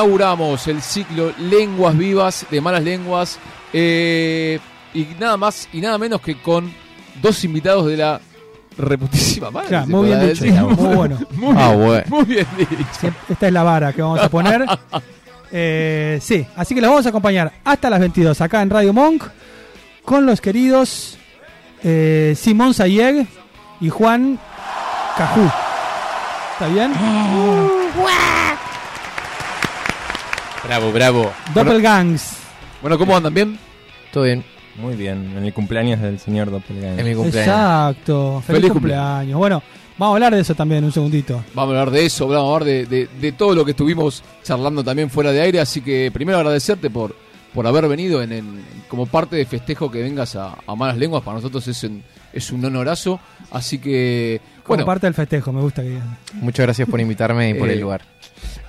inauguramos el ciclo Lenguas Vivas de Malas Lenguas. eh, y nada más y nada menos que con dos invitados de la reputísima madre. Claro, muy bien dicho, decir. muy bueno. Muy Ah, bien, bueno. muy bien dicho. Esta es la vara que vamos a poner. Eh, sí, así que los vamos a acompañar hasta las 22 acá en Radio Monk con los queridos eh, Simón Sayeg y Juan Cajú. ¿Está bien? Bravo, bravo. Doppelgangs. Bueno, ¿cómo andan? ¿Bien? Todo bien. Muy bien, en el cumpleaños del señor Doppelganger. Es mi cumpleaños. Exacto. Feliz, Feliz cumpleaños. Bueno, vamos a hablar de eso también un segundito. Vamos a hablar de eso, vamos a hablar de, de- de todo lo que estuvimos charlando también fuera de aire. Así que primero agradecerte por, por haber venido en, en- como parte de festejo que vengas a, a Malas Lenguas. Para nosotros es un, es un honorazo. Así que, Como bueno, parte del festejo, me gusta que digan. Muchas gracias por invitarme y por Eh, el lugar.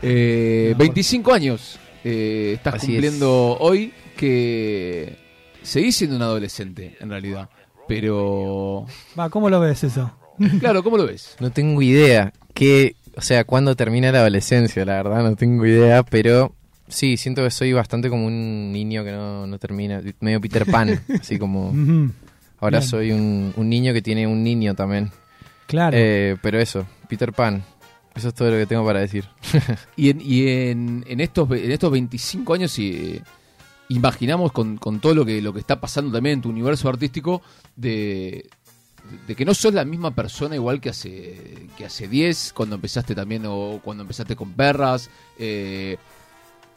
eh, 25 años eh, estás Así cumpliendo hoy que seguís siendo un adolescente en realidad. Pero, Va, ¿cómo lo ves eso? claro, ¿cómo lo ves? No tengo idea que, o sea, cuándo termina la adolescencia, la verdad, no tengo idea, pero sí, siento que soy bastante como un niño que no, no termina, medio Peter Pan, así como ahora Bien. soy un, un niño que tiene un niño también. Claro. Eh, pero eso, Peter Pan, eso es todo lo que tengo para decir. Y en, y en, en estos, en estos 25 años eh, imaginamos con, con todo lo que, lo que está pasando también en tu universo artístico de, de que no sos la misma persona igual que hace, que hace 10, cuando empezaste también o cuando empezaste con perras. eh,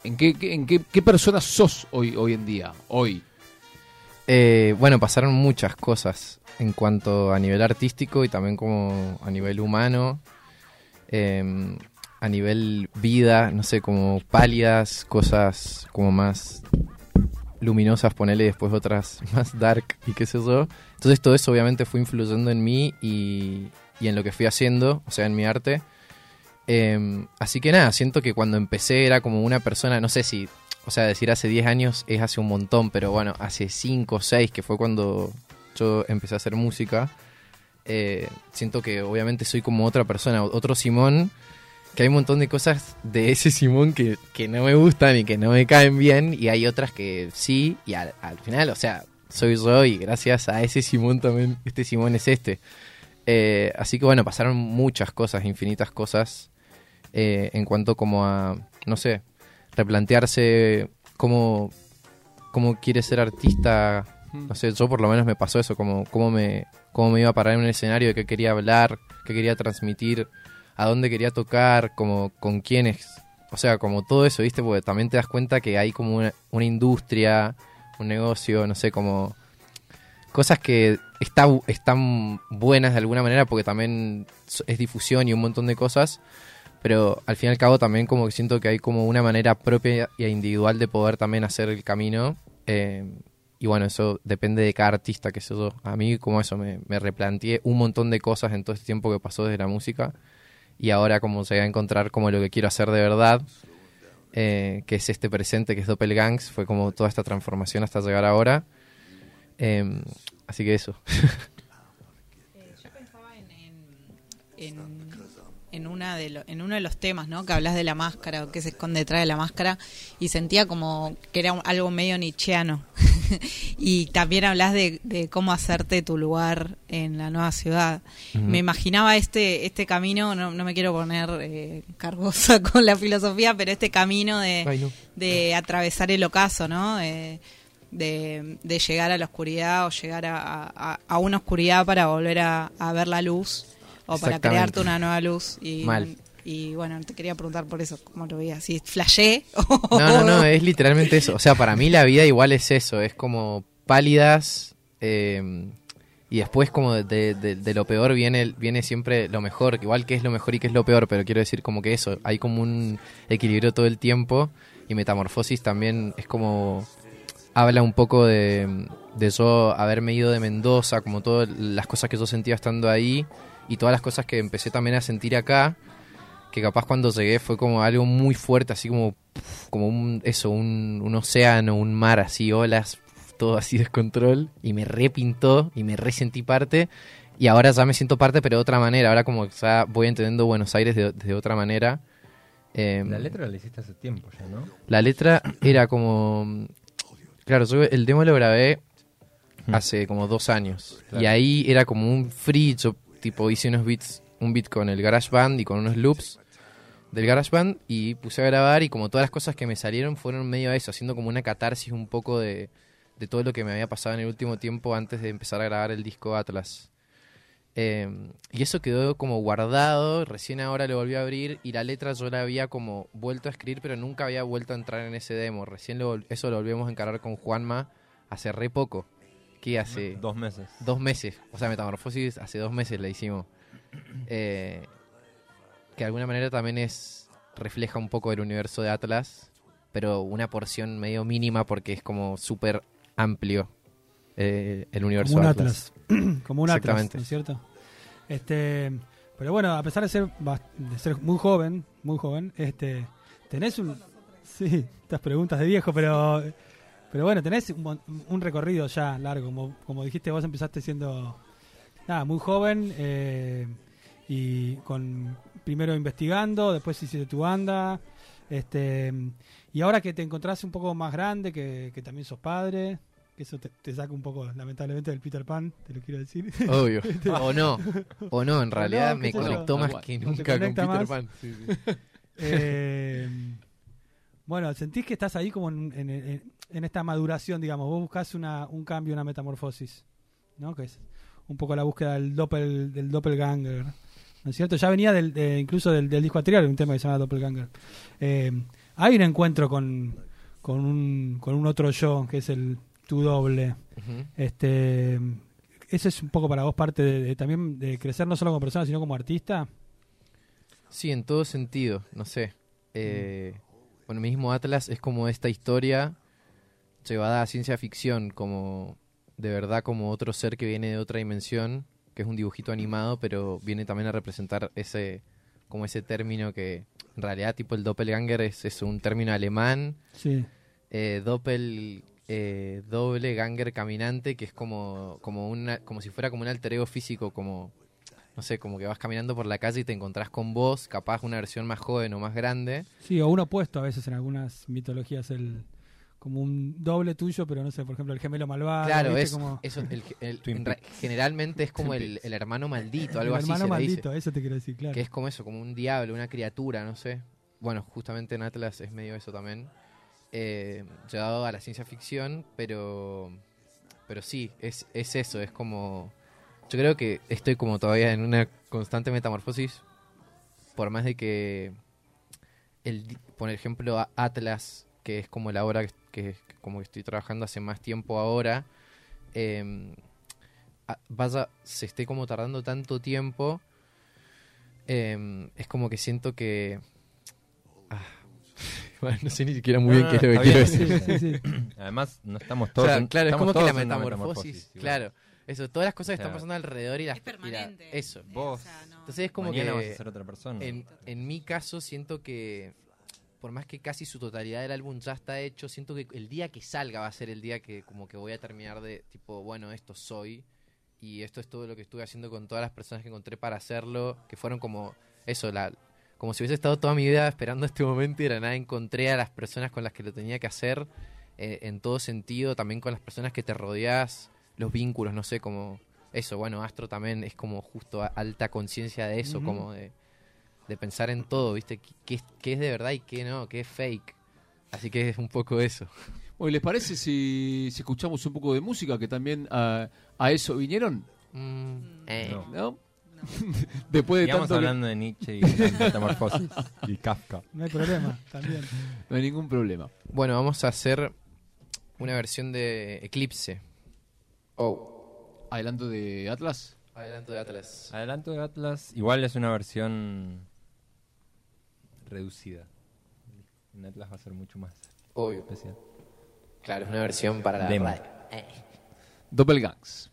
¿En, qué, qué- en qué, qué persona sos hoy, hoy en día? Hoy. Eh, bueno, pasaron muchas cosas en cuanto a nivel artístico y también como a nivel humano, eh, a nivel vida, no sé, como pálidas, cosas como más luminosas, ponele después otras más dark y qué sé yo. Entonces todo eso obviamente fue influyendo en mí y, y en lo que fui haciendo, o sea, en mi arte. Eh, así que nada, siento que cuando empecé era como una persona, no sé si o sea, decir hace 10 años es hace un montón, pero bueno, hace 5 o 6, que fue cuando yo empecé a hacer música, eh, siento que obviamente soy como otra persona, otro Simón, que hay un montón de cosas de ese Simón que, que no me gustan y que no me caen bien, y hay otras que sí, y al, al final, o sea, soy yo y gracias a ese Simón también, este Simón es este. Eh, así que bueno, pasaron muchas cosas, infinitas cosas, eh, en cuanto como a, no sé, replantearse cómo, cómo quiere ser artista. No sé, yo por lo menos me pasó eso, como cómo me, cómo me iba a parar en un escenario, de qué quería hablar, qué quería transmitir, a dónde quería tocar, como con quiénes. O sea, como todo eso, ¿viste? Porque también te das cuenta que hay como una, industria, un negocio, no sé, como cosas que está, están buenas de alguna manera porque también es difusión y un montón de cosas, pero al fin y al cabo también como que siento que hay como una manera propia e individual de poder también hacer el camino. eh, y bueno, eso depende de cada artista, que sé yo. A mí como eso, me, me replanteé un montón de cosas en todo este tiempo que pasó desde la música. Y ahora como llegué a encontrar como lo que quiero hacer de verdad, eh, que es este presente, que es Doppelgangs, fue como toda esta transformación hasta llegar ahora. Eh, así que eso. Yo pensaba en, en, en- en una de lo- en uno de los temas, ¿no? Que hablas de la máscara o que se esconde detrás de la máscara y sentía como que era un- algo medio nietzscheano. y también hablas de, de cómo hacerte tu lugar en la nueva ciudad. Me imaginaba este este camino, no, no me quiero poner eh, cargosa con la filosofía, pero este camino de, Ay, no. de atravesar el ocaso, ¿no? Eh, de, de llegar a la oscuridad o llegar a, a- a una oscuridad para volver a, a ver la luz o para crearte una nueva luz. Y, Mal. y bueno, te quería preguntar por eso, ¿cómo lo veías? Si flashé No, no, no, es literalmente eso. O sea, para mí la vida igual es eso, es como pálidas eh, y después como de, de- de lo peor viene, viene siempre lo mejor, igual que es lo mejor y que es lo peor, pero quiero decir como que eso, hay como un equilibrio todo el tiempo y Metamorfosis también es como habla un poco de, de yo haberme ido de Mendoza, como todas las cosas que yo sentía estando ahí y todas las cosas que empecé también a sentir acá, que capaz cuando llegué fue como algo muy fuerte, así como, como un, eso, un, un océano, un mar, así, olas, todo así descontrol, y me repintó y me resentí parte. Y ahora ya me siento parte, pero de otra manera. Ahora como ya voy entendiendo Buenos Aires de, de otra manera. Em, La letra la hiciste hace tiempo ya, ¿no? La letra era como. Claro, yo el demo lo grabé Mm. hace como dos años. Claro. Y ahí era como un free. Yo, tipo, hice unos beats, un beat con el GarageBand y con unos loops del GarageBand. Y puse a grabar. Y como todas las cosas que me salieron fueron medio a eso, haciendo como una catarsis un poco de, de todo lo que me había pasado en el último tiempo antes de empezar a grabar el disco Atlas. Eh, y eso quedó como guardado, recién ahora lo volví a abrir y la letra yo la había como vuelto a escribir, pero nunca había vuelto a entrar en ese demo. Recién lo eso lo volvimos a encarar con Juanma hace re poco, que hace Dos meses. dos meses, o sea, Metamorfosis hace dos meses la hicimos. Eh, que de alguna manera también es refleja un poco el universo de Atlas, pero una porción medio mínima porque es como súper amplio eh, el universo Como un Atlas. Atlas. Como un Atlas, Exactamente. ¿no es cierto? Este, pero bueno, a pesar de ser, de ser muy joven, muy joven, este, tenés un... Sí, estas preguntas de viejo, pero... Pero bueno, tenés un, recorrido ya largo. Como, como dijiste, vos empezaste siendo nada, muy joven eh, y con primero investigando, después hiciste tu banda. Este, y ahora que te encontrás un poco más grande, que, que también sos padre, que eso te, te saca un poco, lamentablemente, del Peter Pan, te lo quiero decir. Obvio. o no. O no, en realidad no, me conectó más que nunca con Peter más. Pan. Sí, sí. Eh, bueno, sentís que estás ahí como en, en- en- en esta maduración, digamos. Vos buscás una, un cambio, una metamorfosis, ¿no? Que es un poco la búsqueda del, doppel, del doppelganger, ¿no es cierto? Ya venía del, de- incluso del, del disco anterior, un tema que se llama doppelganger. Eh, hay un encuentro con, con, un, con un otro yo, que es el tu doble. Este, ¿Eso es un poco para vos parte de, de también de crecer no solo como persona, sino como artista? Sí, en todo sentido, no sé. Eh, bueno, mismo Atlas es como esta historia llevada a ciencia ficción, como de verdad como otro ser que viene de otra dimensión, que es un dibujito animado, pero viene también a representar ese como ese término que en realidad tipo el doppelganger es, es un término alemán, Sí. eh, doppel eh, doble ganger caminante que es como como una como si fuera como un alter ego físico como no sé como que vas caminando por la calle y te encontrás con vos capaz una versión más joven o más grande Sí, o un opuesto a veces en algunas mitologías, el como un doble tuyo, pero no sé, por ejemplo, el gemelo malvado. claro ¿viste? es como eso el- el- generalmente es como el, el hermano maldito el algo así hermano se le maldito, dice eso te quiero decir, claro. que es como eso como un diablo una criatura no sé bueno justamente en Atlas es medio eso también eh, llevado a la ciencia ficción pero pero sí es es eso es como yo creo que estoy como todavía en una constante metamorfosis por más de que el por ejemplo Atlas que es como la obra que, que como que estoy trabajando hace más tiempo ahora eh, vaya se esté como tardando tanto tiempo eh, es como que siento que ah, bueno, no sé ni siquiera muy bien qué es lo que quiero decir Sí, sí, sí. Además, no estamos O todos. sea, en- claro, es estamos como que la metamorfosis, igual. Eso, todas las cosas que O sea, están pasando alrededor y las Es y la- permanente. eso. Vos, O sea, no- Entonces es como Mañana que vas a ser otra persona. en, en mi caso siento que por más que casi su totalidad del álbum ya está hecho, siento que el día que salga va a ser el día que como que voy a terminar de tipo, bueno, esto soy y esto es todo lo que estuve haciendo con todas las personas que encontré para hacerlo, que fueron como eso, la como si hubiese estado toda mi vida esperando este momento y de la nada encontré a las personas con las que lo tenía que hacer eh, en todo sentido, también con las personas que te rodeas, los vínculos, no sé, como eso, bueno, Astro también es como justo a- alta conciencia de eso, como de, de pensar en todo, ¿viste? ¿Qué, qué es, qué es de verdad y qué no? ¿Qué es fake? Así que es un poco eso. Bueno, ¿les parece si, si escuchamos un poco de música que también a, a eso vinieron? Mm, eh. No. ¿No? Después de tanto que- hablando de Nietzsche y metamorfosis y Kafka. No hay problema, también. No hay ningún problema. Bueno, vamos a hacer una versión de Eclipse. Oh, Adelanto de Atlas. adelanto de Atlas. Adelanto de Atlas, igual es una versión reducida. En Atlas va a ser mucho más Obvio. especial. Claro, es una versión para la Demo. radio. Doppelgangs.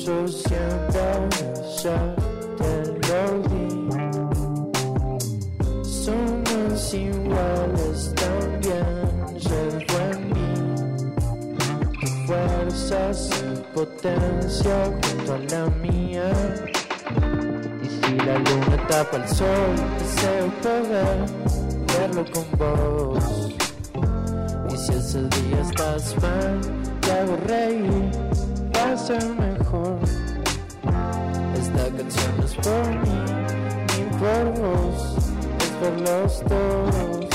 Dentro tuyo siempre ya te lo di. Somos iguales también, llevo en mí tu fuerza sin potencia junto a la mía. Y si la luna tapa el sol, deseo poder verlo con vos. Y si ese día estás mal, te hago reír, va a ser mejor. Esta canción es por mí, ni por vos, es por los dos.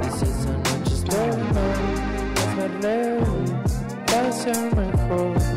Y si esa noche estoy mal, hazme reír, va a ser mejor.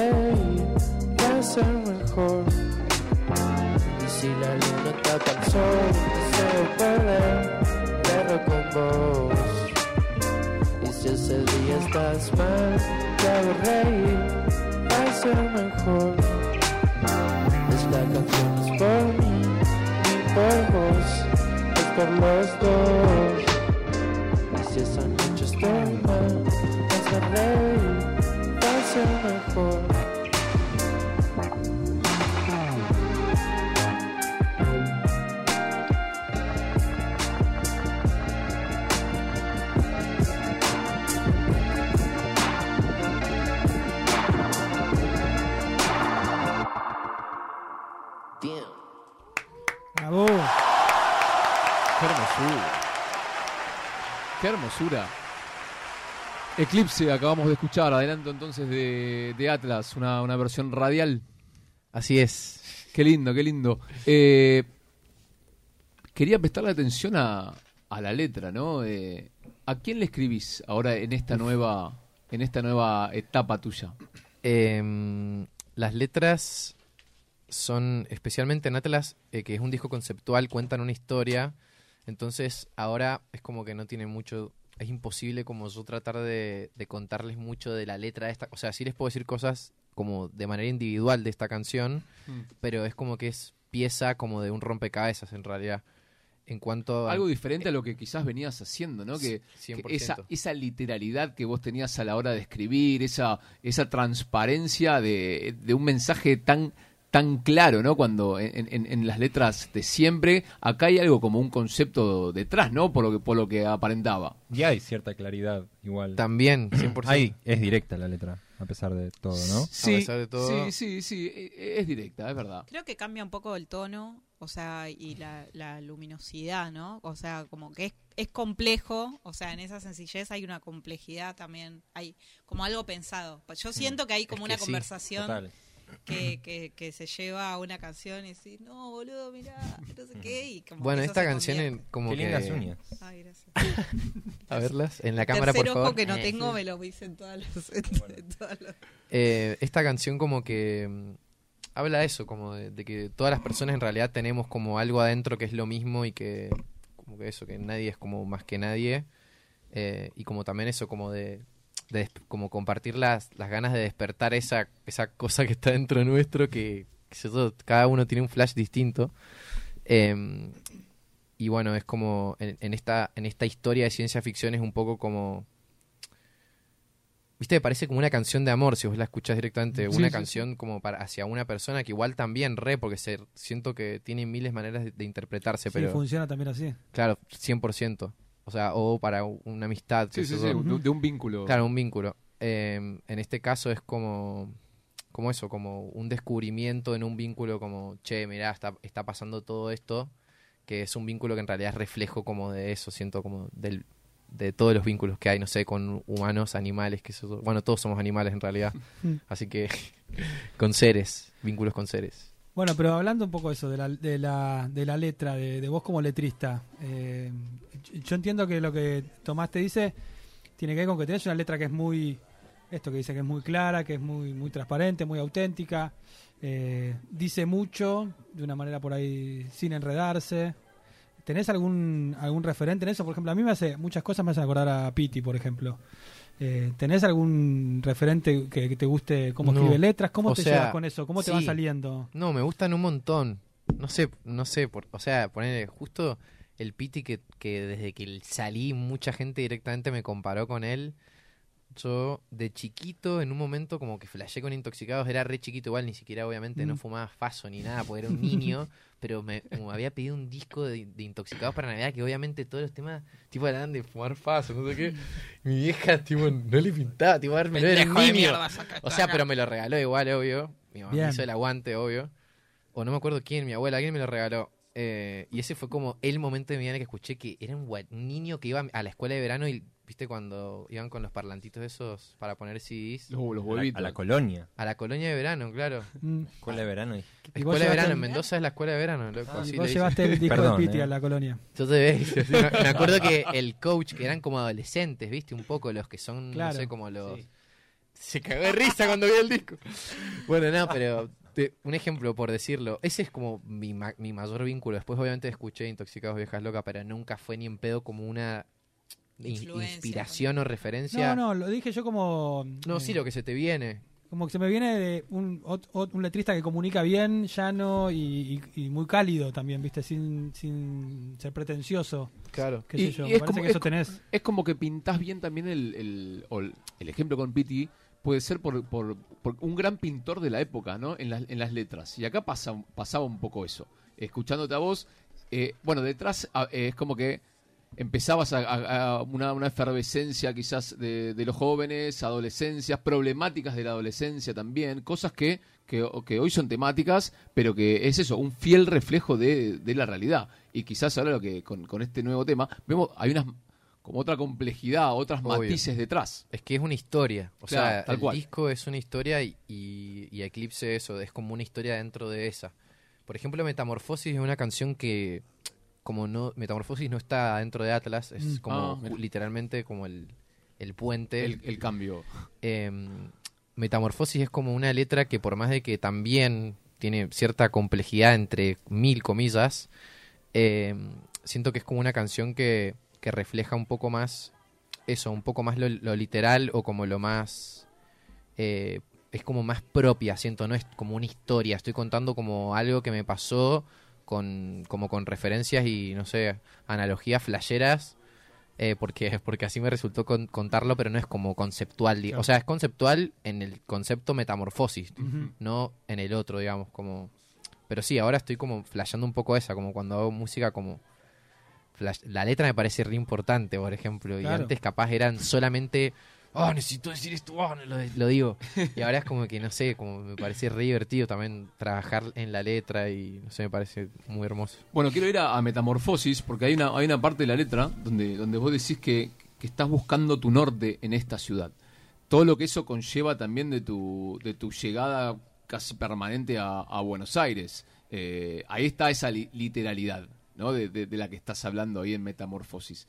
Reír, va a ser mejor. Y si la luna tapa el sol, deseo poder verlo con vos. Y si ese día estás mal, te hago reír, va a ser mejor. Esta canción es por mí, ni por vos, es por los dos. Y si esa noche estoy mal, hazme reír, ser mejor. Hermosura. Eclipse, acabamos de escuchar. Adelanto entonces de, de Atlas, una, una versión radial. Así es. Qué lindo, qué lindo. Eh, quería prestarle atención a, a la letra, ¿no? Eh, ¿A quién le escribís ahora en esta nueva, en esta nueva etapa tuya? Em, las letras son, especialmente en Atlas, eh, que es un disco conceptual, cuentan una historia. Entonces ahora es como que no tiene mucho, es imposible como yo tratar de, de contarles mucho de la letra de esta, o sea, sí les puedo decir cosas como de manera individual de esta canción, Mm. pero es como que es pieza como de un rompecabezas en realidad. En cuanto a... Algo diferente a lo que quizás venías haciendo, ¿no? Que, que 100%. esa, esa literalidad que vos tenías a la hora de escribir, esa, esa transparencia de, de un mensaje tan tan claro, ¿no? Cuando en, en- en las letras de siempre, acá hay algo como un concepto detrás, ¿no? Por lo que, por lo que aparentaba. Y hay cierta claridad igual. También, 100%. Ahí es directa la letra, a pesar de todo, ¿no? Sí, pesar de todo- sí, sí, sí, e- es directa, es verdad. Creo que cambia un poco el tono, o sea, y la, la luminosidad, ¿no? O sea, como que es, es complejo, o sea, en esa sencillez hay una complejidad también, hay como algo pensado. Yo siento que hay como que una sí, conversación Total. Que, que, que se lleva a una canción y decir, no, boludo, mirá, no sé qué. Y como Bueno, que esta canción en- como Qué que... lindas uñas. Ay, gracias. A verlas en la cámara, por Tercer favor. ojo que no tengo me lo hice en todas las... en- en todas las- Eh, esta canción como que mm, habla de eso, como de, de que todas las personas en realidad tenemos como algo adentro que es lo mismo y que como que eso, que nadie es como más que nadie eh, y como también eso, como de, de como compartir las, las ganas de despertar esa, esa cosa que está dentro nuestro que, cada uno tiene un flash distinto. Em, y bueno, es como en, en esta, en esta historia de ciencia ficción es un poco como viste, parece como una canción de amor si vos la escuchás directamente, Sí, una sí, canción como para hacia una persona que igual también re, porque se, siento que tiene miles de maneras de, de interpretarse, Sí, pero funciona también así. claro, 100%. O sea, o para una amistad. Sí, sí, sí, de, de un vínculo. Claro, un vínculo. Eh, en este caso es como, como eso, como un descubrimiento en un vínculo como, che, mirá, está, está pasando todo esto, que es un vínculo que en realidad es reflejo como de eso, siento como del, de todos los vínculos que hay, no sé, con humanos, animales, que eso, bueno, todos somos animales en realidad, Mm. así que con seres, vínculos con seres. Bueno, pero hablando un poco de eso, de la, de la, de la letra, de, vos como letrista, eh, yo- yo entiendo que lo que Tomás te dice tiene que ver con que tenés una letra que es muy, esto que dice que es muy clara, que es muy, muy transparente, muy auténtica, eh, dice mucho de una manera por ahí sin enredarse. ¿Tenés algún, algún referente en eso? Por ejemplo, a mí me hace, muchas cosas me hacen acordar a Piti, por ejemplo. Eh, ¿Tenés algún referente que, que te guste cómo No. escribe letras? ¿Cómo O te sea, llevas con eso? ¿Cómo te va saliendo? No, me gustan un montón. No sé, no sé, por, o sea, poner justo el Piti que, que desde que salí mucha gente directamente me comparó con él. Yo de chiquito, en un momento como que flashé con intoxicados, era re chiquito igual, ni siquiera obviamente no Mm. fumaba faso ni nada, porque era un niño, pero me como había pedido un disco de, de intoxicados para Navidad, que obviamente todos los temas tipo eran de fumar faso, no sé qué. Mi vieja tipo no le pintaba, tipo era un Pendejo de niño. mierda, O sea, pero me lo regaló igual, obvio. Mi mamá me hizo el aguante, obvio. O no me acuerdo quién, mi abuela, alguien me lo regaló. Eh, y ese fue como el momento de mi vida en el que escuché que era un, niño que iba a la escuela de verano y, viste, cuando iban con los parlantitos esos para poner CDs. Los, los A la, huevitos. a la colonia. A la colonia de verano, claro. Mm. Escuela de verano. y- ¿Y vos Escuela de verano, en Mendoza es la escuela de verano, loco. Ah, Y le vos llevaste el disco Perdón, de Piti eh. a la colonia. Yo te ves, me, me acuerdo que el coach, que eran como adolescentes, viste, un poco los que son, Claro. no sé, como los... Sí. Se cagó de risa cuando vi el disco. Bueno, no, pero te- un ejemplo por decirlo. Ese es como mi, ma- mi mayor vínculo. Después obviamente escuché Intoxicados Viejas Locas, pero nunca fue ni en pedo como una in- inspiración o referencia. No, no, lo dije yo como. No, eh, sí, lo que se te viene. Como que se me viene de un, ot- ot- un letrista que comunica bien, llano y, y- y muy cálido también, ¿viste? Sin, sin ser pretencioso. Claro. ¿Qué Y- sé yo? es parece como- que es eso tenés. Es como que pintás bien también el, el, el, el ejemplo con Piti puede ser por, por, un gran pintor de la época, ¿no? En, las en las letras. Y acá pasa, pasaba un poco eso. Escuchándote a vos, eh, bueno, detrás ah, eh, es como que empezabas a, una, una efervescencia quizás de, de los jóvenes, adolescencias, problemáticas de la adolescencia también, cosas que, que, que hoy son temáticas, pero que es eso, un fiel reflejo de, de la realidad. Y quizás ahora lo que con, con este nuevo tema, vemos, hay unas como otra complejidad, otras Obvio. matices detrás. Es que es una historia. O Claro, sea, tal el cual. disco es una historia y, y, y Eclipse eso, es como una historia dentro de esa. Por ejemplo, Metamorfosis es una canción que, como no, Metamorfosis no está dentro de Atlas, es Mm. como Ah, literalmente como el, el puente. El, el cambio. Em, Metamorfosis es como una letra que por más de que también tiene cierta complejidad entre mil comillas, em, siento que es como una canción que, que refleja un poco más eso, un poco más lo, lo literal o como lo más... eh, es como más propia, siento, no es como una historia, estoy contando como algo que me pasó con, como con referencias y, no sé, analogías flasheras eh, porque, porque así me resultó con- contarlo, pero no es como conceptual. Claro. O sea, es conceptual en el concepto metamorfosis, no en el otro, digamos, como... Pero sí, ahora estoy como flasheando un poco esa, como cuando hago música como... flash- La letra me parece re importante, por ejemplo, y antes capaz eran solamente... Oh, necesito decir esto, oh, no lo, lo digo. Y ahora es como que, no sé, como me parece re divertido también trabajar en la letra y, no sé, me parece muy hermoso. Bueno, quiero ir a, a Metamorfosis porque hay una, hay una parte de la letra donde, donde vos decís que, que estás buscando tu norte en esta ciudad. Todo lo que eso conlleva también de tu, de tu llegada casi permanente a, a Buenos Aires. Eh, ahí está esa li- literalidad ¿no? de, de- de la que estás hablando ahí en Metamorfosis.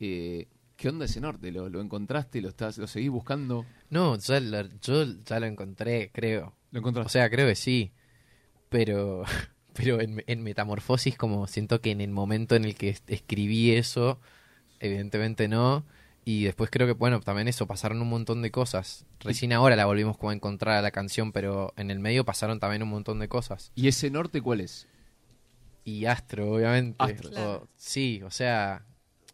Eh, ¿Qué onda ese norte? ¿Lo, lo encontraste? ¿Lo, estás, ¿Lo seguís buscando? No, ya lo- yo ya lo encontré, creo. ¿Lo O encontraste? sea, creo que sí. Pero, pero en, en Metamorfosis, como siento que en el momento en el que escribí eso, evidentemente no. Y después creo que, bueno, también eso, pasaron un montón de cosas. Recién ahora la volvimos como a encontrar a la canción, pero en el medio pasaron también un montón de cosas. ¿Y ese norte cuál es? Y Astro, obviamente. Astro. O- sí, o sea,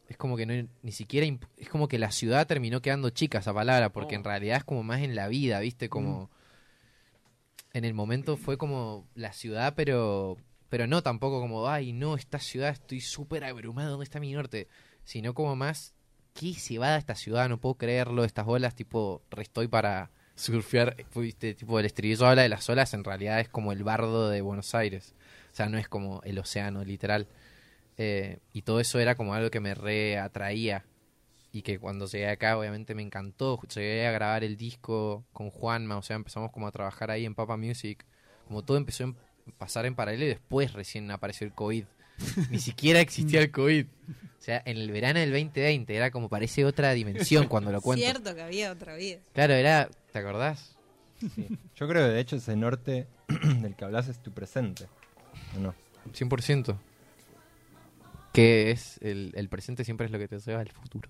es como que no ni siquiera es como que la ciudad terminó quedando chica esa palabra porque Oh. en realidad es como más en la vida viste como en el momento fue como la ciudad pero pero no tampoco como ay no esta ciudad estoy súper abrumado dónde está mi norte sino como más qué se va a esta ciudad no puedo creerlo estas olas tipo re estoy para surfear viste tipo el estribillo habla de las olas en realidad es como el bardo de Buenos Aires sea no es como el océano literal eh, y todo eso era como algo que me reatraía. Y que cuando llegué acá, obviamente me encantó. Llegué a grabar el disco con Juanma, o sea, empezamos como a trabajar ahí en Papa Music. Como todo empezó a pasar en paralelo y después recién apareció el COVID. Ni siquiera existía el COVID. O sea, en el verano del 2020 era como parece otra dimensión cuando lo cuento. Cierto que había otra vida. Claro, era, ¿te acordás? Sí. Yo creo que de hecho ese norte del que hablas es tu presente. ¿O no? 100%. Que es el, el presente siempre es lo que te lleva al futuro.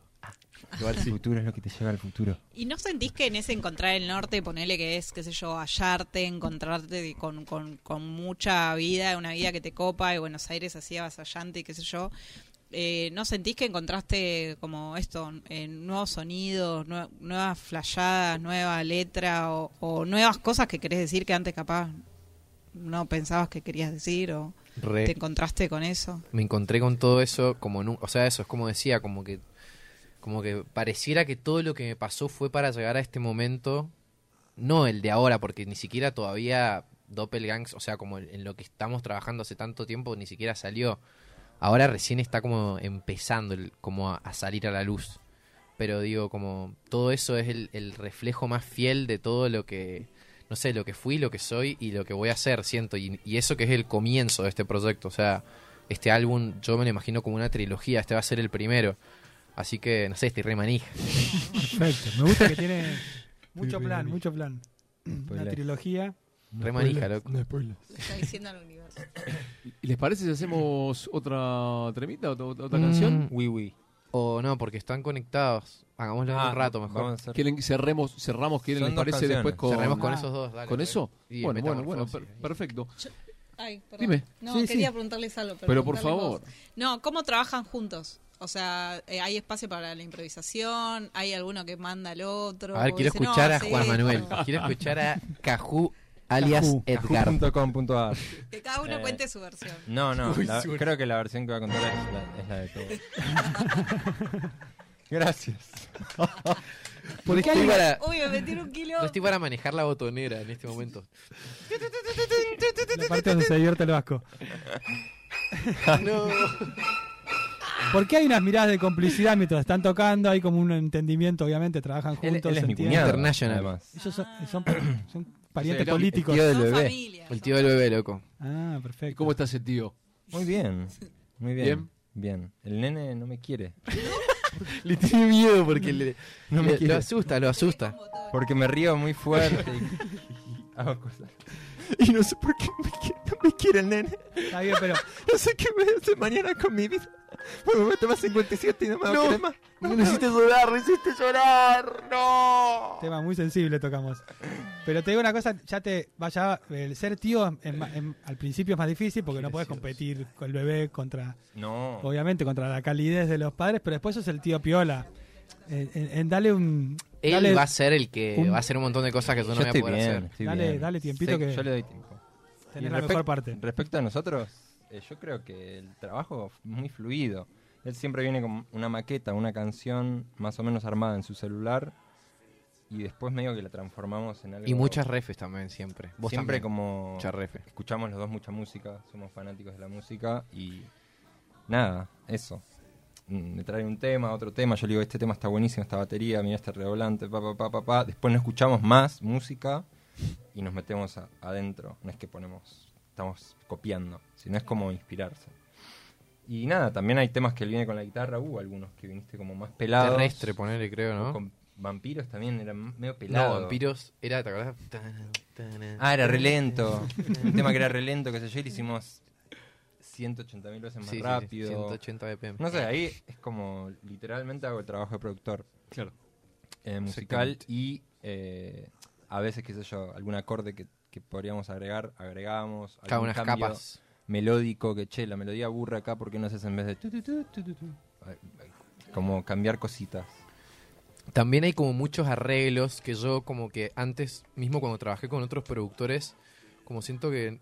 Igual el futuro es lo que te lleva al futuro. ¿Y no sentís que en ese encontrar el norte, ponele que es, qué sé yo, hallarte, encontrarte con, con, con mucha vida, una vida que te copa, y Buenos Aires así avasallante y qué sé yo, eh, ¿no sentís que encontraste como esto, en nuevos sonidos, nue- nuevas flayadas, nueva letra o, o nuevas cosas que querés decir que antes capaz no pensabas que querías decir o Re. te encontraste con eso? me encontré con todo eso como nu- o sea eso es como decía como que como que pareciera que todo lo que me pasó fue para llegar a este momento no el de ahora porque ni siquiera todavía Doppelgangs o sea como en lo que estamos trabajando hace tanto tiempo ni siquiera salió ahora recién está como empezando el- como a, a salir a la luz pero digo como todo eso es el, el reflejo más fiel de todo lo que no sé lo que fui lo que soy y lo que voy a hacer siento y, y eso que es el comienzo de este proyecto o sea este álbum yo me lo imagino como una trilogía este va a ser el primero así que no sé estoy re manija Perfecto. Me gusta que tiene mucho plan, mucho plan. Una trilogía. re manija loco Lo está diciendo al universo. ¿Y les parece si hacemos otra tremita, otra, otra Mm, canción? Oui, oui. O no porque están conectados hagámoslo en Ah, un rato mejor Vamos a hacer... ¿Quieren cerremos, cerramos, ¿quieren Son les dos parece canciones. después con, cerremos con Ah. esos dos dale, con eso? Y bueno, bueno, bueno, Metamorfosis per- ahí. perfecto. Ay, perdón. Dime. No, Sí, quería sí. preguntarles algo. Pero por favor. vos. No, ¿cómo trabajan juntos? O sea, eh, ¿hay espacio para la improvisación? ¿Hay alguno que manda al otro? a ver O quiero dice, no, escuchar a sí, Juan Manuel quiero escuchar a Cajú alias. Edgar Que cada uno Eh, cuente su versión. No, no, Uy, la- suerte. creo que la versión que voy a contar es la, es la de todos. Gracias. ¿Por qué Estoy hay para- Uy, me metí un kilo. no estoy para manejar la botonera en este momento la parte donde se divierte el vasco? no ¿Por qué hay unas miradas de complicidad mientras están tocando? Hay como un entendimiento, obviamente, trabajan juntos. él es mi cuñado. International. Además. Ellos son, son, son parientes Sí, el- políticos. el tío del bebé. familia. el tío del bebé loco Ah, ¿Y perfecto. cómo está ese tío? Muy bien. Muy bien. Bien. Bien. El nene no me quiere. le tiene miedo porque le, No me le- quiere. lo asusta lo asusta Porque me río muy fuerte y hago cosas. Y no sé por qué me quiere, no me quiere el nene. Está bien, pero No sé qué voy a hacer mañana con mi vida. Bueno, me tomar 57 y no me va a No. querer más. no necesito llorar necesito llorar no tema muy sensible tocamos. Pero te digo una cosa, ya te vaya, el ser tío ma- em- al principio es más difícil porque no puedes competir con el bebé contra, No. obviamente, contra la calidez de los padres, pero después sos el tío piola. En, en- en darle un... él dale, va a ser el que un- va a hacer un montón de cosas que yo no voy a poder bien, hacer Dale- bien. dale tiempito Sé que- Yo le doy tiempo. tener Y la respect- mejor parte. Respecto a nosotros, eh, yo creo que el trabajo es muy fluido. Él siempre viene con una maqueta, una canción más o menos armada en su celular y después medio que la transformamos en algo... y muchas refes también siempre vos siempre también. como... muchas refes Escuchamos los dos mucha música, somos fanáticos de la música y nada, eso. Mm, Me trae un tema, otro tema, yo le digo, este tema está buenísimo, esta batería, mira este redoblante, pa, pa, pa, pa, pa. Después no escuchamos más música y nos metemos a- adentro. No es que ponemos, estamos copiando, sino es como inspirarse. Y nada, también hay temas que él viene con la guitarra, hubo algunos que viniste como más pelados. terrestre ponele creo no Con vampiros también era medio no pelado. vampiros era te acordás Ah, era re lento. Un tema que era re lento, que sé yo, y lo hicimos 180 mil veces más Sí, sí, sí, rápido. 180 BPM No sé, ahí es como literalmente hago el trabajo de productor Claro. eh, musical y eh, a veces, qué sé yo, algún acorde que, que podríamos agregar, agregamos. cada algún unas cambio capas melódico que, che, la melodía aburre acá, porque no haces en vez de tu, tu, como cambiar cositas. También hay como muchos arreglos que yo como que antes, mismo cuando trabajé con otros productores, como siento que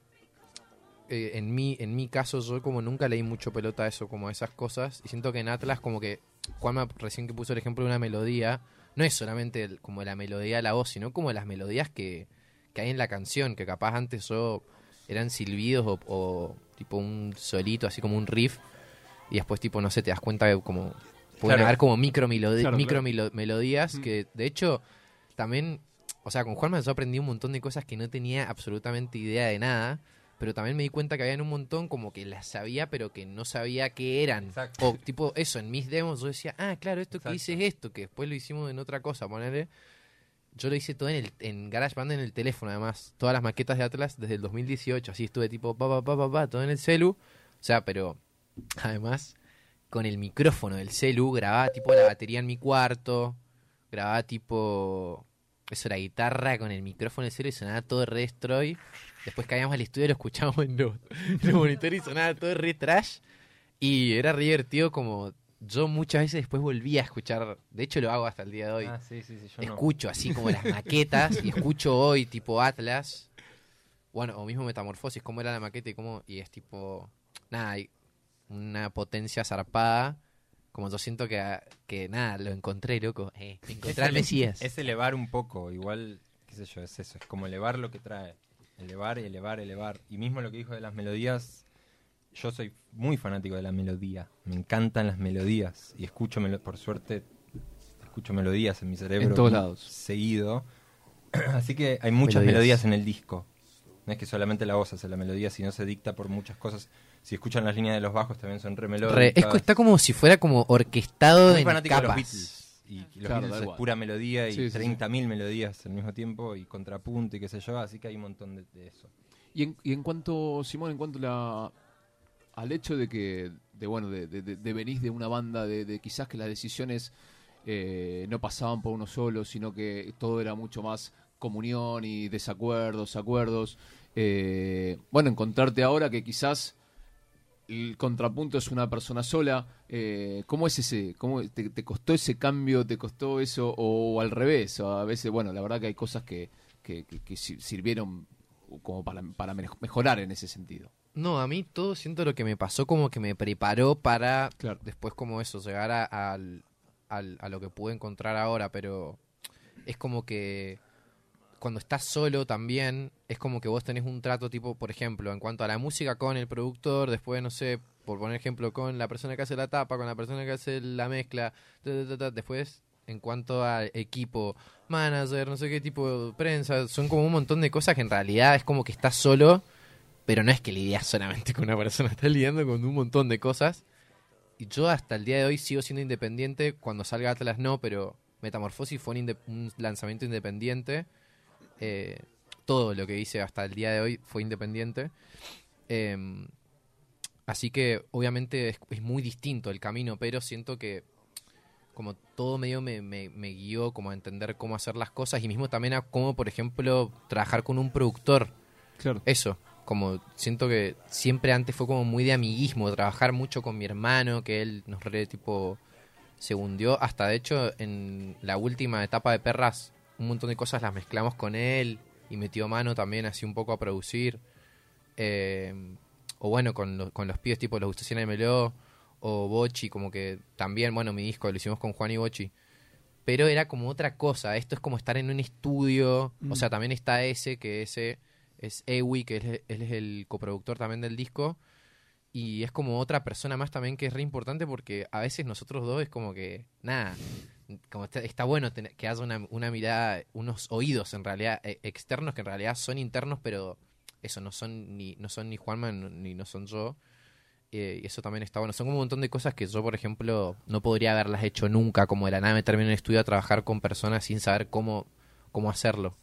eh, en, mi, en mi caso yo como nunca leí mucho pelota a eso, como a esas cosas, y siento que en Atlas como que, Juanma recién que puso el ejemplo de una melodía, no es solamente el- como la melodía de la voz, sino como las melodías que, que hay en la canción, que capaz antes yo eran silbidos o, o tipo un solito, así como un riff, y después tipo, no sé, te das cuenta que como pueden Claro. haber como micro, melodi- Claro, micro claro. melo- melodías Mm. que de hecho también, o sea, con Juanma yo aprendí un montón de cosas que no tenía absolutamente idea de nada, pero también me di cuenta que había un montón como que las sabía, pero que no sabía qué eran. Exacto. O tipo eso, en mis demos yo decía, ah, claro, esto que hice es esto, que después lo hicimos en otra cosa, ponerle. Yo lo hice todo en, el, en GarageBand en el teléfono, además. Todas las maquetas de Atlas desde el 2018. Así estuve tipo, pa, pa, pa, pa, pa, todo en el celu. O sea, pero además, con el micrófono del celu, grababa tipo la batería en mi cuarto. Grababa tipo. Eso era guitarra con el micrófono del celu y sonaba todo re destroy. Después caíamos al estudio y lo escuchábamos en los, en los monitores y sonaba todo re trash. Y era re divertido como. Yo muchas veces después volví a escuchar. De hecho, lo hago hasta el día de hoy Ah, sí, sí, sí, yo no. escucho así como las maquetas y escucho hoy tipo Atlas bueno o mismo Metamorfosis cómo era la maqueta y cómo y es tipo nada hay una potencia zarpada como yo siento que, que nada lo encontré loco eh, encontré al Mesías Es elevar un poco, igual, qué sé yo, es eso, es como elevar lo que trae. Elevar, elevar, elevar. Y mismo lo que dijo de las melodías, yo soy muy fanático de la melodía. Me encantan las melodías. Y escucho, melo- por suerte, escucho melodías en mi cerebro. En todos lados. Seguido. Así que hay muchas Melodías. melodías en el disco. No es que solamente la voz hace la melodía, sino se dicta por muchas cosas. Si escuchan las líneas de los bajos también son re melódicas. Re- es, co- está como si fuera como orquestado Muy en fanático de los capas Beatles. Y los Claro, Beatles es pura melodía y Sí, sí, sí. 30.000 melodías al mismo tiempo y contrapunto y qué sé yo, así que hay un montón de, de eso. Y en, y en cuanto, Simón, en cuanto la, al hecho de que, de bueno, de, de- venís de una banda, de, de quizás que las decisiones eh, no pasaban por uno solo, sino que todo era mucho más comunión y desacuerdos, acuerdos. eh, bueno, encontrarte ahora que quizás el contrapunto es una persona sola. eh, ¿Cómo es ese? ¿Cómo te, costó ese cambio? ¿Te costó eso? O, al revés. A veces, bueno, la verdad que hay cosas que, que, que- que sir- sirvieron como para, para mejo- mejorar en ese sentido. No, a mí todo siento lo que me pasó como que me preparó para Claro. después como eso, llegar a, al- al- a lo que pude encontrar ahora, pero es como que cuando estás solo también, es como que vos tenés un trato tipo, por ejemplo, en cuanto a la música con el productor, después, no sé, por poner ejemplo, con la persona que hace la tapa, con la persona que hace la mezcla, ta, ta, ta, ta. después en cuanto al equipo, manager, no sé qué tipo de prensa, son como un montón de cosas que en realidad es como que estás solo, pero no es que lidias solamente con una persona, estás lidiando con un montón de cosas. Y yo hasta el día de hoy sigo siendo independiente, cuando salga Atlas no, pero Metamorfosis fue un, inde- un lanzamiento independiente. Eh, todo lo que hice hasta el día de hoy fue independiente. Em, así que obviamente es, es muy distinto el camino, pero siento que como todo medio me, me, me guió como a entender cómo hacer las cosas y mismo también a cómo, por ejemplo, trabajar con un productor. Claro. Eso, como siento que siempre antes fue como muy de amiguismo, trabajar mucho con mi hermano, que él nos re tipo se hundió, hasta de hecho en la última etapa de Perras un montón de cosas las mezclamos con él y metió mano también así un poco a producir. Eh, o bueno, con, lo- con los pibes tipo los Gustación de Meló o Bochi, como que también, bueno, mi disco lo hicimos con Juan y Bochi. Pero era como otra cosa, esto es como estar en un estudio, Mm. o sea, también está ese, que ese es Ewi, que él, es el coproductor también del disco, y es como otra persona más también que es re importante porque a veces nosotros dos es como que, nada, como está, está bueno tener- que haya una, una mirada, unos oídos en realidad eh, externos que en realidad son internos, pero eso no son ni no son ni Juanma ni no son yo. Eh, y eso también está bueno. Son un montón de cosas que yo, por ejemplo, no podría haberlas hecho nunca, como de la nada meterme en un estudio a trabajar con personas sin saber cómo, cómo hacerlo.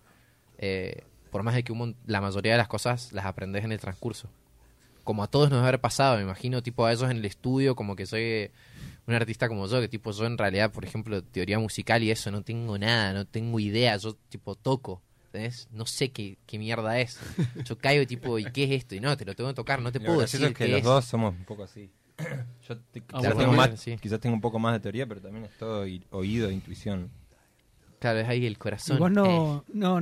Eh, por más de que un la mayoría de las cosas las aprendes en el transcurso. Como a todos nos debe haber pasado, me imagino, tipo a ellos en el estudio, como que soy un artista como yo, que tipo yo en realidad, por ejemplo, teoría musical y eso, no tengo nada, no tengo idea, yo tipo toco, ¿entendés? No sé qué, qué mierda es. Yo caigo tipo, ¿y qué es esto? Y no, te lo tengo que tocar, no te Lo puedo decir es que qué los es. dos somos un poco así. Yo te- Ah, quizás, tengo más, sí. quizás tengo un poco más de teoría, pero también es todo oído, intuición. Claro, es ahí el ¿Y corazón. vos Eh, no, no,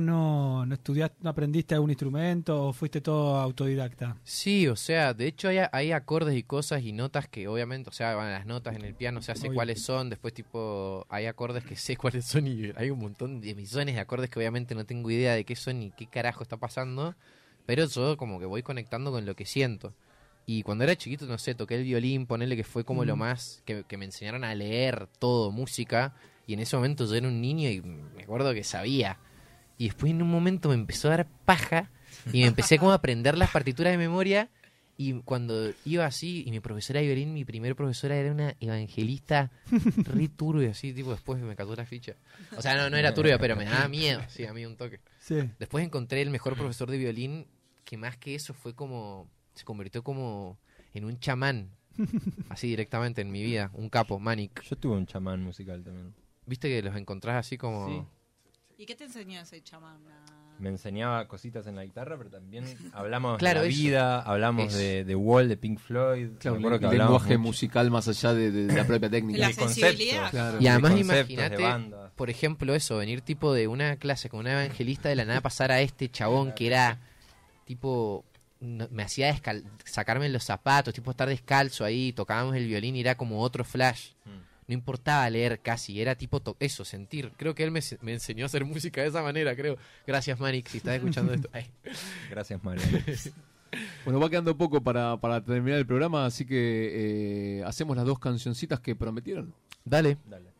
no, estudiaste, no aprendiste algún instrumento o fuiste todo autodidacta? Sí, o sea, de hecho hay, hay acordes y cosas y notas que obviamente, o sea, van las notas en el piano, o sea, sé Obvio. cuáles son, después tipo, hay acordes que sé cuáles son y hay un montón de millones de acordes que obviamente no tengo idea de qué son ni qué carajo está pasando, pero yo como que voy conectando con lo que siento. Y cuando era chiquito, no sé, toqué el violín, ponerle que fue como lo más, que, que me enseñaron a leer todo, música, y en ese momento yo era un niño y me acuerdo que sabía. Y después en un momento me empezó a dar paja y me empecé como a aprender las partituras de memoria. Y cuando iba así, y mi profesora de violín, mi primer profesora era una evangelista re turbia, así, tipo, después me cayó la ficha. O sea, no, no era turbia, pero me daba miedo, sí, a mí un toque. Sí. Después encontré el mejor profesor de violín, que más que eso fue como, se convirtió como en un chamán, así directamente en mi vida, un capo, Manic. Yo tuve un chamán musical también. Viste que los encontrás así como... Sí. ¿Y qué te enseñó ese chamán? A- Me enseñaba cositas en la guitarra, pero también hablamos Claro, de la eso. vida, hablamos Eso. de, de Wall, de Pink Floyd. Claro, Me que lenguaje mucho musical más allá de, de la propia técnica. La de sensibilidad. Claro. Y de además imagínate, por ejemplo, eso, venir tipo de una clase con una evangelista de la nada pasar a este chabón que era tipo no- me hacía sacarme los zapatos, tipo estar descalzo ahí, tocábamos el violín y era como otro flash. Mm. No importaba leer casi, era tipo to- eso, sentir. Creo que él me, se- me enseñó a hacer música de esa manera, creo. Gracias, Manix, si estás escuchando esto. Ay. Gracias, Mario. Bueno, va quedando poco para, para terminar el programa, así que eh, hacemos las dos cancioncitas que prometieron. Dale. Dale.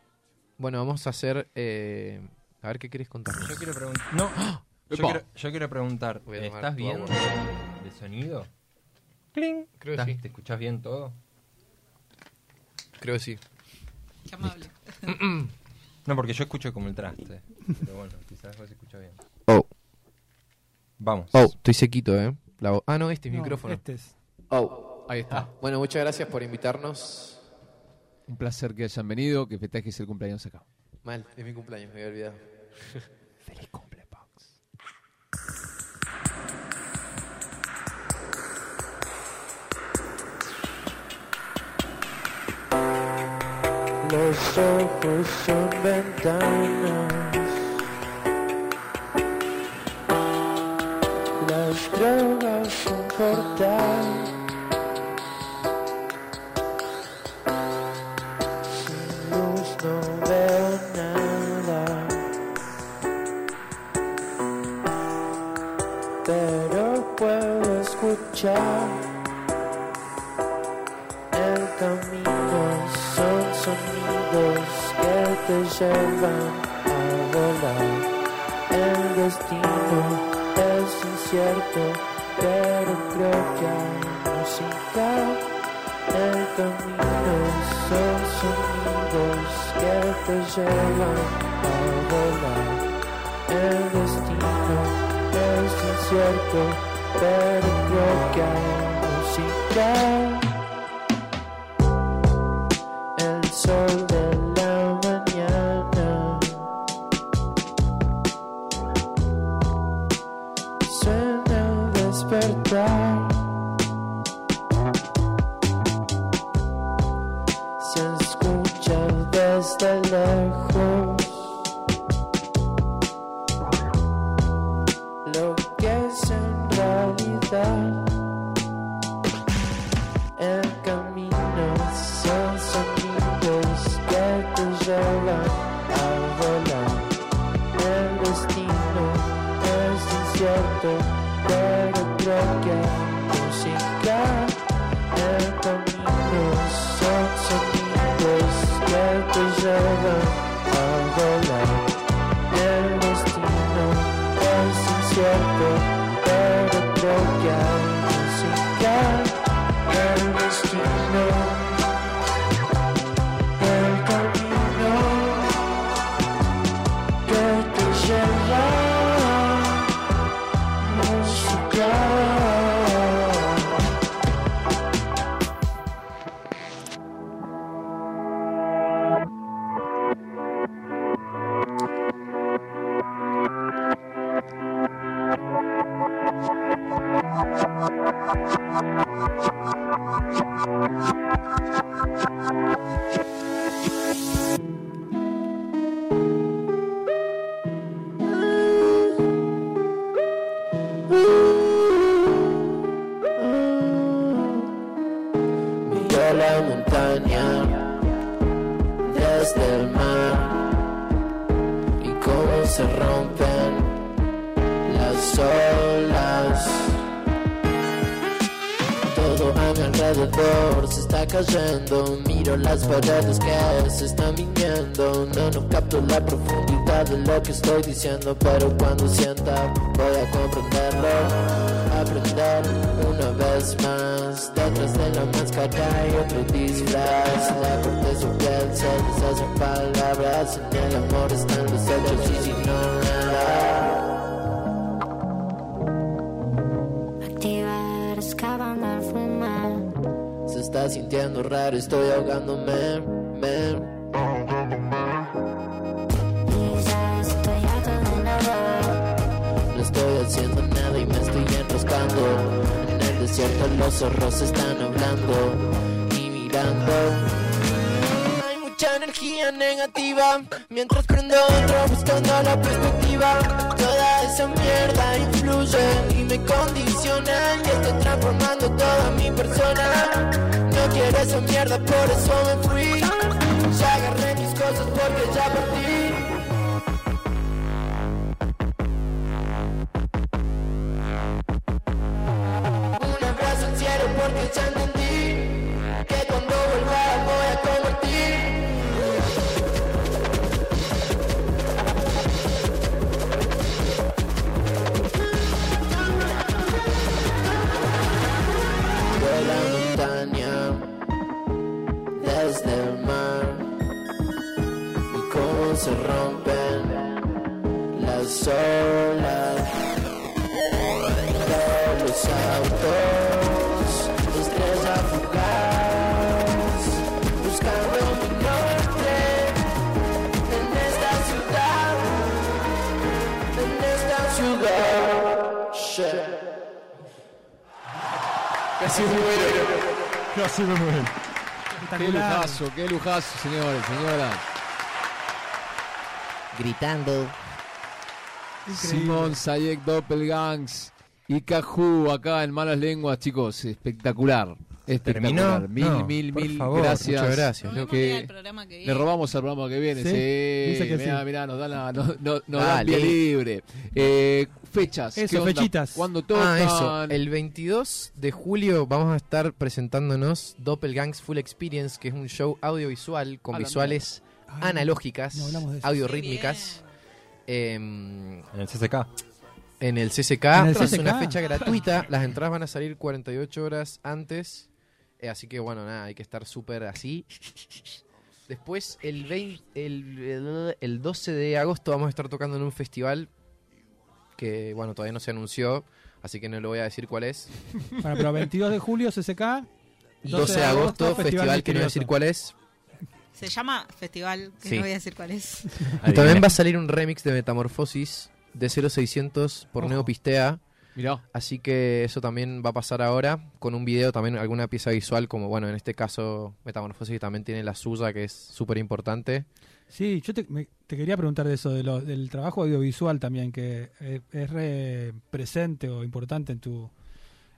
Bueno, vamos a hacer... eh, a ver qué querés contar. Yo quiero preguntar. No, yo quiero, yo quiero preguntar. ¿Estás bien de sonido? Creo que ¿Estás- sí. ¿Te escuchás bien todo? Creo que sí. Qué amable. No, porque yo escucho como el traste. Pero bueno, quizás vos escuchas bien. Oh. Vamos. Oh, estoy sequito, ¿eh? La ah, no, este es mi No, micrófono. Este es. Oh. Ahí está. Bueno, muchas gracias por invitarnos. Un placer que hayan venido, que festejes el cumpleaños acá. Mal, es mi cumpleaños, me había olvidado. Feliz cumple, Los ojos son ventanas. Las drogas son portal. Llevan a volar. El destino es incierto, pero creo que hay música. El camino son sonidos que te llevan a volar. El destino es incierto, pero creo que hay música. Que se están viniendo. No, no capto la profundidad de lo que estoy diciendo. Pero cuando sienta, voy a comprenderlo. Aprender una vez más. Detrás de la máscara hay otro disfraz. La corte su piel se deshacen palabras. En el amor están los hechos y si no nada. Activar, excavando al fumar. Se está sintiendo raro, estoy ahogándome. Zorros están hablando y mirando. Hay mucha energía negativa. Mientras prendo otro buscando la perspectiva. Toda esa mierda influye y me condiciona. Y estoy transformando toda mi persona. No quiero esa mierda, por eso me fui. Ya agarré mis cosas porque ya partí. Rompen las olas de los autos, estrella fugaz, buscando mi norte en esta ciudad, en esta ciudad. Shit. Casi muero. Casi me muero. Qué lujazo, qué lujazo, señores, señora. Gritando. Simón Sayek Doppelgangs y Caju acá en Malas Lenguas, chicos. Espectacular. Espectacular. ¿Terminó? Mil, No, mil, mil favor, gracias. muchas gracias, Nos Que Le robamos al programa que viene. ¿Sí? Sí, que mirá, sí. mirá, nos dan, la, no, no- nos dan pie libre. Eh, fechas. Eso, ¿qué onda? fechitas. ¿Cuándo tocan? Ah, eso. El 22 de julio vamos a estar presentándonos Doppelgangs Full Experience, que es un show audiovisual con A la visuales Analógicas, no audiorítmicas. em, En el CCK. en el CCK. En el Es una fecha gratuita. Las entradas van a salir 48 horas antes. Eh, así que bueno, nada, hay que estar súper así. Después, el, 20 el, el- el 12 de agosto vamos a estar tocando en un festival que, bueno, todavía no se anunció, así que no lo voy a decir cuál es. Bueno, pero 22 de julio, CCK. 12 de agosto, festival, que no voy a decir cuál es. Se llama Festival, que Sí. no voy a decir cuál es. Y también va a salir un remix de Metamorfosis de 0600 por Ojo. Neopistea. Mirá. Así que eso también va a pasar ahora con un video, también alguna pieza visual, como bueno, en este caso Metamorfosis también tiene la suya, que es súper importante. Sí, yo te, me- te quería preguntar de eso, de lo- del trabajo audiovisual también, que eh, es re presente o importante en tu,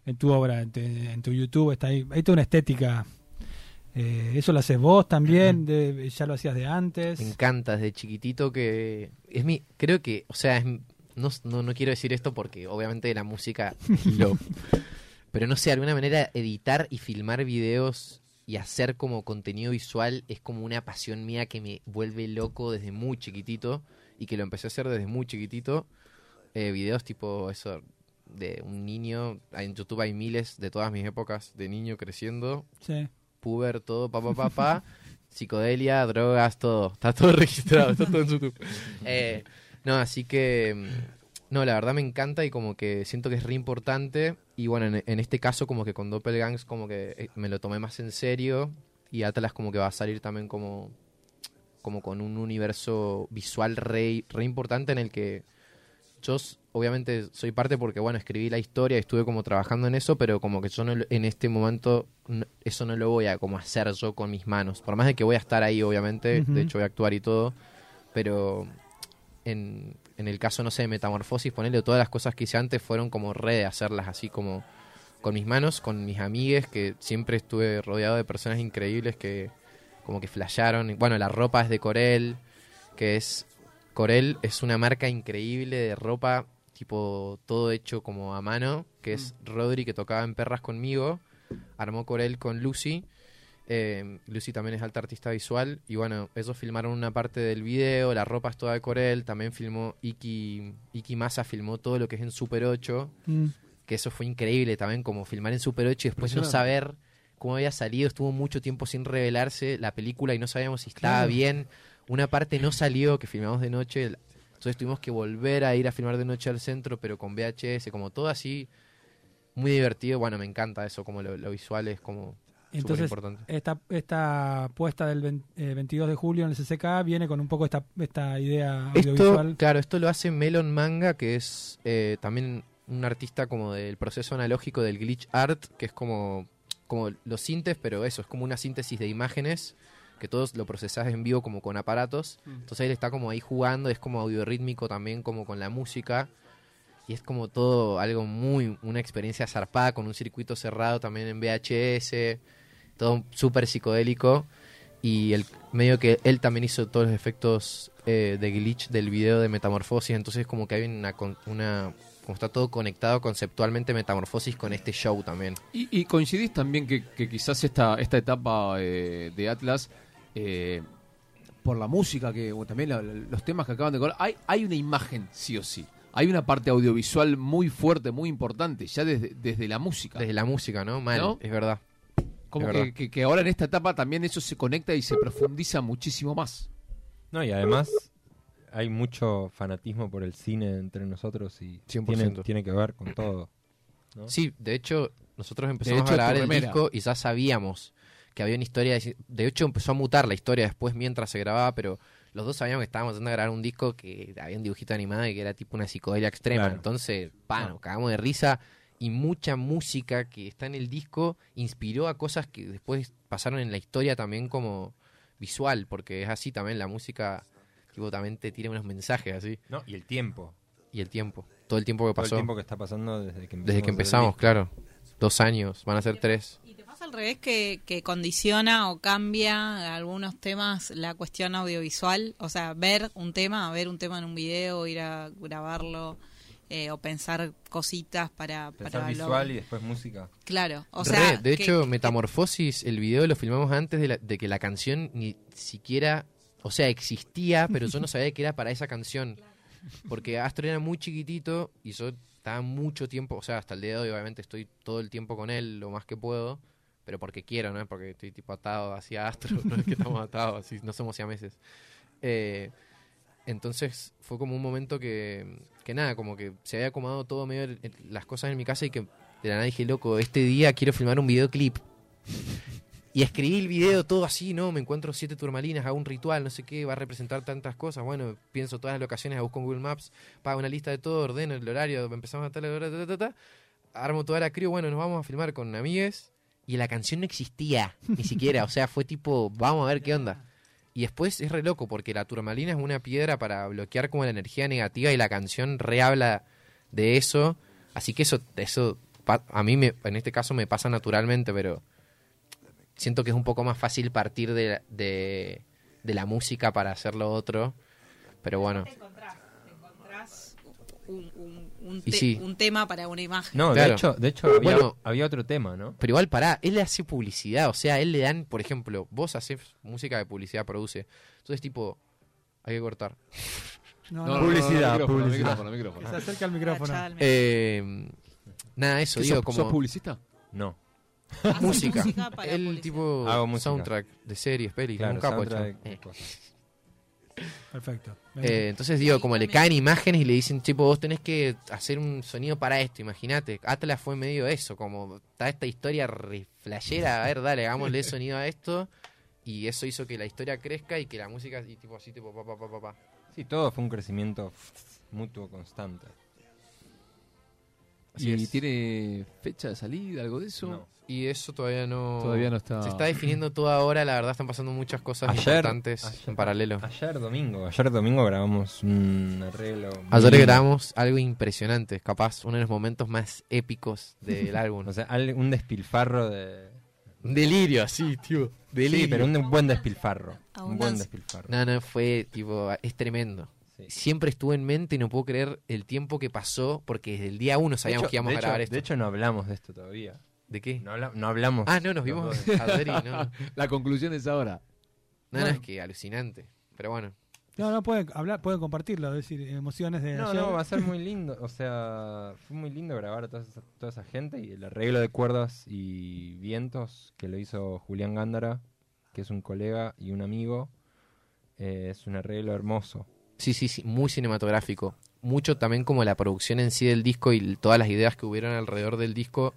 en tu obra, en tu, en tu YouTube. Está ahí, hay toda una estética. Eh, ¿Eso lo haces vos también? De- ¿Ya lo hacías de antes? Me encanta desde chiquitito que es mi, creo que, o sea, es- no, no, no quiero decir esto porque obviamente la música lo... Pero no sé, de alguna manera editar y filmar videos y hacer como contenido visual es como una pasión mía que me vuelve loco desde muy chiquitito y que lo empecé a hacer desde muy chiquitito. Eh, videos tipo eso de un niño, en YouTube hay miles de todas mis épocas de niño creciendo, Sí. Puber, todo, pa, pa, pa, pa, psicodelia, drogas, todo. Está todo registrado, está todo en YouTube. Eh, no, así que, mm, no, la verdad me encanta y como que siento que es re importante. Y bueno, en, en este caso como que con Doppelgangs como que eh, me lo tomé más en serio y Atlas como que va a salir también como, como con un universo visual re, re importante en el que yo obviamente soy parte porque bueno escribí la historia y estuve como trabajando en eso pero como que yo no, en este momento no- eso no lo voy a como hacer yo con mis manos por más de que voy a estar ahí obviamente de hecho voy a actuar y todo pero en, en el caso no sé de metamorfosis ponerle todas las cosas que hice antes fueron como re de hacerlas así como con mis manos con mis amigues que siempre estuve rodeado de personas increíbles que como que flasharon. Bueno, la ropa es de Corel, que es... Corel es una marca increíble de ropa, tipo todo hecho como a mano, que es Rodri que tocaba en Perras conmigo, armó Corel con Lucy. Eh, Lucy también es alta artista visual. Y bueno, ellos filmaron una parte del video, la ropa es toda de Corel, también filmó Iki, Iki Masa filmó todo lo que es en Super 8, Mm. que eso fue increíble también, como filmar en Super 8 y después no saber cómo había salido, estuvo mucho tiempo sin revelarse la película y no sabíamos si estaba Claro. bien, una parte no salió que filmamos de noche, entonces tuvimos que volver a ir a filmar de noche al centro, pero con VHS, como todo así, muy divertido, bueno, me encanta eso, como lo, lo visual es como Entonces, importante. esta, esta puesta del vein- eh, 22 de julio en el CCK viene con un poco esta, esta idea Esto, audiovisual. claro, esto lo hace Melon Manga, que es eh, también un artista como del proceso analógico del glitch art, que es como, como los sintes, pero eso, es como una síntesis de imágenes, que todos lo procesás en vivo como con aparatos. Entonces él está como ahí jugando, es como audiorítmico también, como con la música. Y es como todo algo muy, una experiencia zarpada con un circuito cerrado también en VHS, todo súper psicodélico. Y el medio que él también hizo todos los efectos eh, de glitch del video de Metamorfosis, entonces como que hay una, con- una como está todo conectado conceptualmente Metamorfosis con este show también. Y, y coincidís también que, que quizás esta, esta etapa eh, de Atlas, eh, por la música, que o también la- los temas que acaban de colocar, hay, hay una imagen, sí o sí. Hay una parte audiovisual muy fuerte, muy importante, ya desde, desde la música. Desde la música, ¿no? Mal, ¿No? es verdad. Como es que, verdad. que- que ahora en esta etapa también eso se conecta y se profundiza muchísimo más. No, y además hay mucho fanatismo por el cine entre nosotros y 100%. tiene, tiene que ver con todo. ¿no? Sí, de hecho, nosotros empezamos hecho, a grabar el disco y ya sabíamos que había una historia. De, de hecho, empezó a mutar la historia después mientras se grababa, pero los dos sabíamos que estábamos yendo a grabar un disco que había un dibujito animado y que era tipo una psicodelia extrema. Claro. Entonces, pa, No. nos cagamos de risa. Y mucha música que está en el disco inspiró a cosas que después pasaron en la historia también como visual, porque es así también la música, tipo, también te tira unos mensajes así. No, y el tiempo. Y el tiempo, todo el tiempo que Todo el pasó. tiempo que está pasando desde que empezamos. Desde que empezamos, claro. Dos años, van a ser tres. ¿Y te pasa al revés que, que condiciona o cambia algunos temas la cuestión audiovisual? O sea, ver un tema, ver un tema en un video, ir a grabarlo eh, o pensar cositas para... Pensar para lo- visual y después música. Claro, o Re, sea... de que- hecho, que- Metamorfosis, el video lo filmamos antes de, la- de que la canción ni siquiera, o sea, existía, pero yo no sabía que era para esa canción. Porque Astro era muy chiquitito y yo estaba mucho tiempo, o sea, hasta el día de hoy obviamente estoy todo el tiempo con él, lo más que puedo, pero porque quiero, ¿no? Porque estoy tipo atado hacia Astro, no es que estamos atados, no somos siameses. Eh, entonces fue como un momento que, que nada, como que se había acomodado todo medio las cosas en mi casa y que de la nada dije, loco, este día quiero filmar un videoclip. Y escribí el video todo así, ¿no? Me encuentro siete turmalinas, hago un ritual, no sé qué, va a representar tantas cosas. Bueno, pienso todas las locaciones, busco Google Maps, pago una lista de todo, ordeno el horario, empezamos a tal hora, ta, ta, ta. armo toda la crew, bueno, nos vamos a filmar con amigues. Y la canción no existía, ni siquiera, o sea, fue tipo, vamos a ver qué onda. Y después es re loco, porque la turmalina es una piedra para bloquear como la energía negativa y la canción re habla de eso. Así que eso, eso pa- a mí me, en este caso me pasa naturalmente, pero siento que es un poco más fácil partir de, de, de la música para hacer lo otro. Pero bueno, Te encontrás, te encontrás un, un- un Y te- sí. un tema para una imagen. No, Claro. de hecho, de hecho había, Bueno. había otro tema, ¿no? pero igual pará, él le hace publicidad, o sea, él le dan, por ejemplo, vos haces música de publicidad, produce. Entonces, tipo, hay que cortar. No, No, no, no, Publicidad, no, micrófono, publicidad. micrófono, micrófono. se acerca al micrófono. Medio. Eh, nada, eso, ¿Qué digo, sos, como... sos publicista? No. Música. para el publicidad. tipo Hago música. soundtrack de series, pelis, Claro, un capo Perfecto. Eh, entonces digo, como le caen imágenes y le dicen, tipo, vos tenés que hacer un sonido para esto, imagínate. Atlas fue medio eso, como está esta historia re flashera, a ver, dale, hagámosle sonido a esto. Y eso hizo que la historia crezca y que la música, y tipo así, tipo, pa, pa, pa, pa, pa. Sí, todo fue un crecimiento mutuo constante. Así ¿Y es. tiene fecha de salida, algo de eso? No. Y eso todavía no... Todavía no está. Se está definiendo todo ahora, la verdad están pasando muchas cosas Ayer- importantes ayer- en paralelo. Ayer domingo, ayer domingo grabamos un arreglo. Ayer grabamos algo impresionante, capaz uno de los momentos más épicos del álbum. O sea, un despilfarro de, Un delirio, así, tío. Delirio. Sí, pero un buen despilfarro. Un buen despilfarro. No, no, fue tipo, es tremendo. Siempre estuvo en mente y no puedo creer el tiempo que pasó porque desde el día uno sabíamos hecho- que íbamos de a hecho- grabar esto. De hecho, no hablamos de esto todavía. ¿De qué? No, habla- no hablamos. Ah, no, nos vimos no. La conclusión es ahora. No, no, es que alucinante. Pero bueno, No, no pueden hablar, pueden compartirlo, es decir, emociones de No, ayer. no, va a ser muy lindo. O sea, fue muy lindo grabar a toda esa, toda esa gente y el arreglo de cuerdas y vientos que lo hizo Julián Gándara, que es un colega y un amigo. eh, es un arreglo hermoso. Sí, sí, sí, muy cinematográfico. Mucho también como la producción en sí del disco y todas las ideas que hubieron alrededor del disco.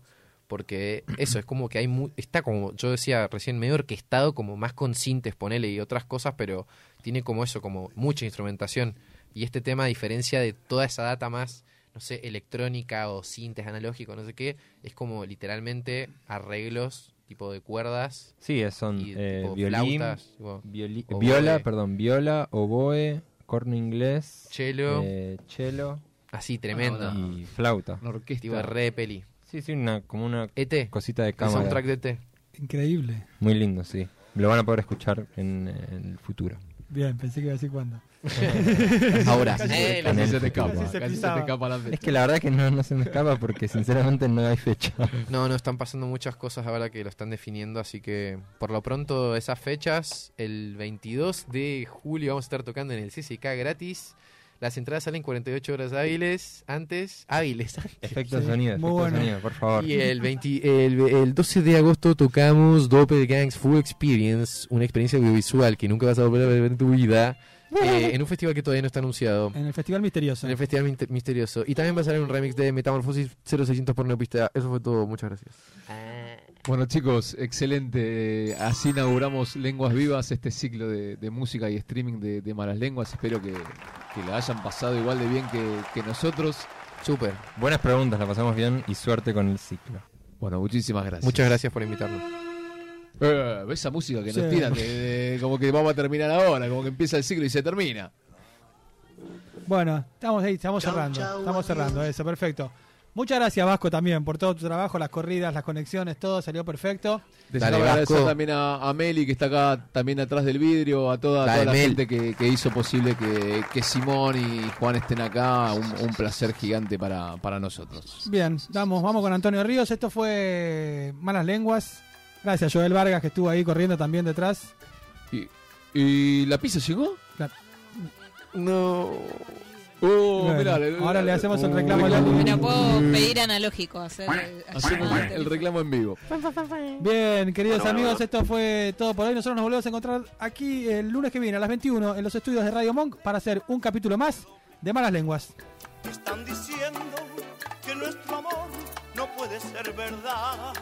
Porque eso, es como que hay está como, yo decía recién, medio orquestado, como más con sintes, ponele, y otras cosas, pero tiene como eso, como mucha instrumentación. Y este tema, a diferencia de toda esa data más, no sé, electrónica o sintes analógico, no sé qué, es como literalmente arreglos, tipo de cuerdas, Sí, son y eh, tipo violín, flautas, tipo, violi- oboe. viola, perdón, viola, oboe, corno inglés, cello, eh, cello así tremendo. y flauta. Una orquesta. Tipo re peli. Sí, sí, una, como una ET, cosita de cámara. soundtrack de ET. Increíble. Muy lindo, sí. Lo van a poder escuchar en, eh, el futuro. Bien, pensé que iba a decir cuándo. Ahora. Casi- Eh, Casi en el se te futuro. escapa. Casi se Casi se pisaba. te escapa la fecha. Es que la verdad que no, no se me escapa porque sinceramente no hay fecha. No, no, están pasando muchas cosas ahora que lo están definiendo, así que por lo pronto esas fechas, el 22 de julio vamos a estar tocando en el CCK gratis. Las entradas salen 48 horas hábiles, antes, hábiles. antes. Efecto Sí, sonido, muy efecto bueno. sonido, por favor. Y el, 20 el, el 12 de agosto tocamos Doppelgangs Full Experience, una experiencia audiovisual que nunca vas a volver a ver en tu vida, eh, en un festival que todavía no está anunciado. En el Festival Misterioso. En el Festival Misterioso. Y también va a salir un remix de Metamorfosis 0600 por Neopista. Eso fue todo. Muchas gracias. Bueno chicos, excelente. Eh, Así inauguramos Lenguas Vivas, este ciclo de, de música y streaming de, de Malas Lenguas. Espero que, que la hayan pasado igual de bien que, que nosotros. Súper. Buenas preguntas, la pasamos bien y suerte con el ciclo. Bueno, muchísimas gracias. Muchas gracias por invitarnos. Eh, ¿Ves esa música que nos tiran? de- de- como que vamos a terminar ahora, como que empieza el ciclo y se termina. Bueno, estamos ahí, estamos cerrando. Estamos cerrando, eso, perfecto. Muchas gracias Vasco también por todo tu trabajo, las corridas, las conexiones, todo salió perfecto. Dale, agradecer Vasco. también a, a Meli, que está acá también atrás del vidrio, a toda, Dale, toda la Mel. gente que, que hizo posible que, que Simón y Juan estén acá. Un, un placer gigante para, para nosotros. Bien, vamos, vamos con Antonio Ríos. Esto fue Malas Lenguas. Gracias Joel Vargas que estuvo ahí corriendo también detrás. ¿Y, y la pizza llegó? No. Bueno, mirá, le- ahora le hacemos el uh, reclamo a la- Pero puedo pedir analógico, hacer, Hacemos hacer- el reclamo en vivo. Bien, queridos amigos, esto fue todo por hoy. Nosotros nos volvemos a encontrar aquí el lunes que viene a las 21 en los estudios de Radio Monk para hacer un capítulo más de Malas Lenguas. Están diciendo que nuestro amor no puede ser verdad.